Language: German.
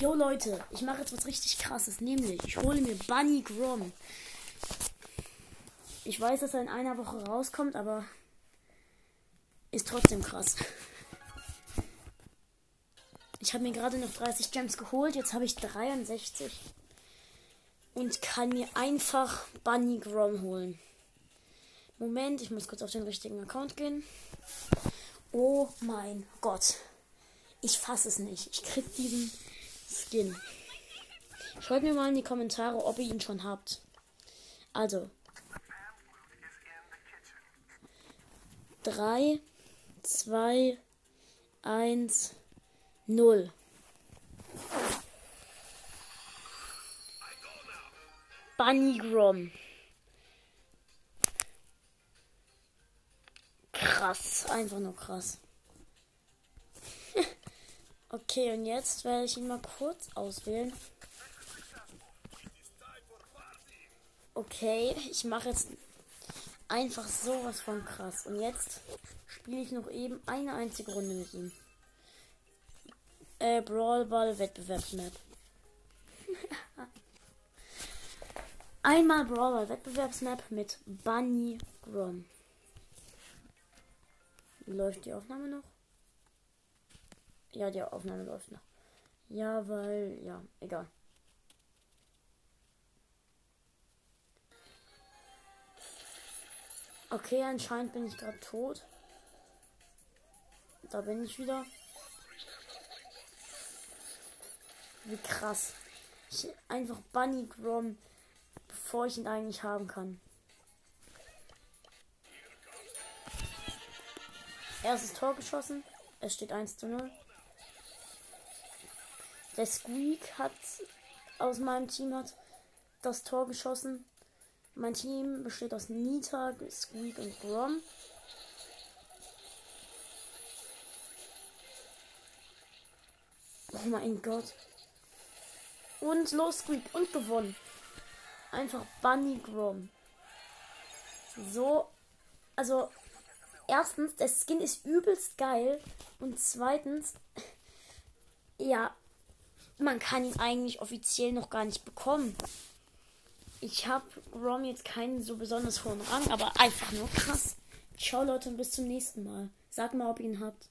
Jo Leute, ich mache jetzt was richtig krasses, nämlich ich hole mir Bunny Grom. Ich weiß, dass er in einer Woche rauskommt, aber ist trotzdem krass. Ich habe mir gerade noch 30 Gems geholt, jetzt habe ich 63 und kann mir einfach Bunny Grom holen. Moment, ich muss kurz auf den richtigen Account gehen. Oh mein Gott. Ich fasse es nicht. Ich krieg diesen Skin. Schreibt mir mal in die Kommentare, ob ihr ihn schon habt. Also. 3, 2, 1, 0. Bunny Grom. Krass, einfach nur krass. Okay, und jetzt werde ich ihn mal kurz auswählen. Okay, ich mache jetzt einfach sowas von krass. Und jetzt spiele ich noch eben eine einzige Runde mit ihm. Äh, Brawl Ball Wettbewerbsmap. Einmal Brawl Ball Wettbewerbsmap mit Bunny Grom. Läuft die Aufnahme noch? Ja, die Aufnahme läuft noch. Ja, weil, ja, egal. Okay, anscheinend bin ich gerade tot. Da bin ich wieder. Wie krass. Ich einfach Bunny Grom, bevor ich ihn eigentlich haben kann. Erstes Tor geschossen. Es steht 1 zu 0. Der Squeak hat aus meinem Team hat das Tor geschossen. Mein Team besteht aus Nita, Squeak und Grom. Oh mein Gott. Und los, Squeak. Und gewonnen. Einfach Bunny Grom. So. Also, erstens, der Skin ist übelst geil. Und zweitens, ja, man kann ihn eigentlich offiziell noch gar nicht bekommen. Ich habe Grom jetzt keinen so besonders hohen Rang, aber einfach nur krass. Ciao Leute und bis zum nächsten Mal. Sag mal, ob ihr ihn habt.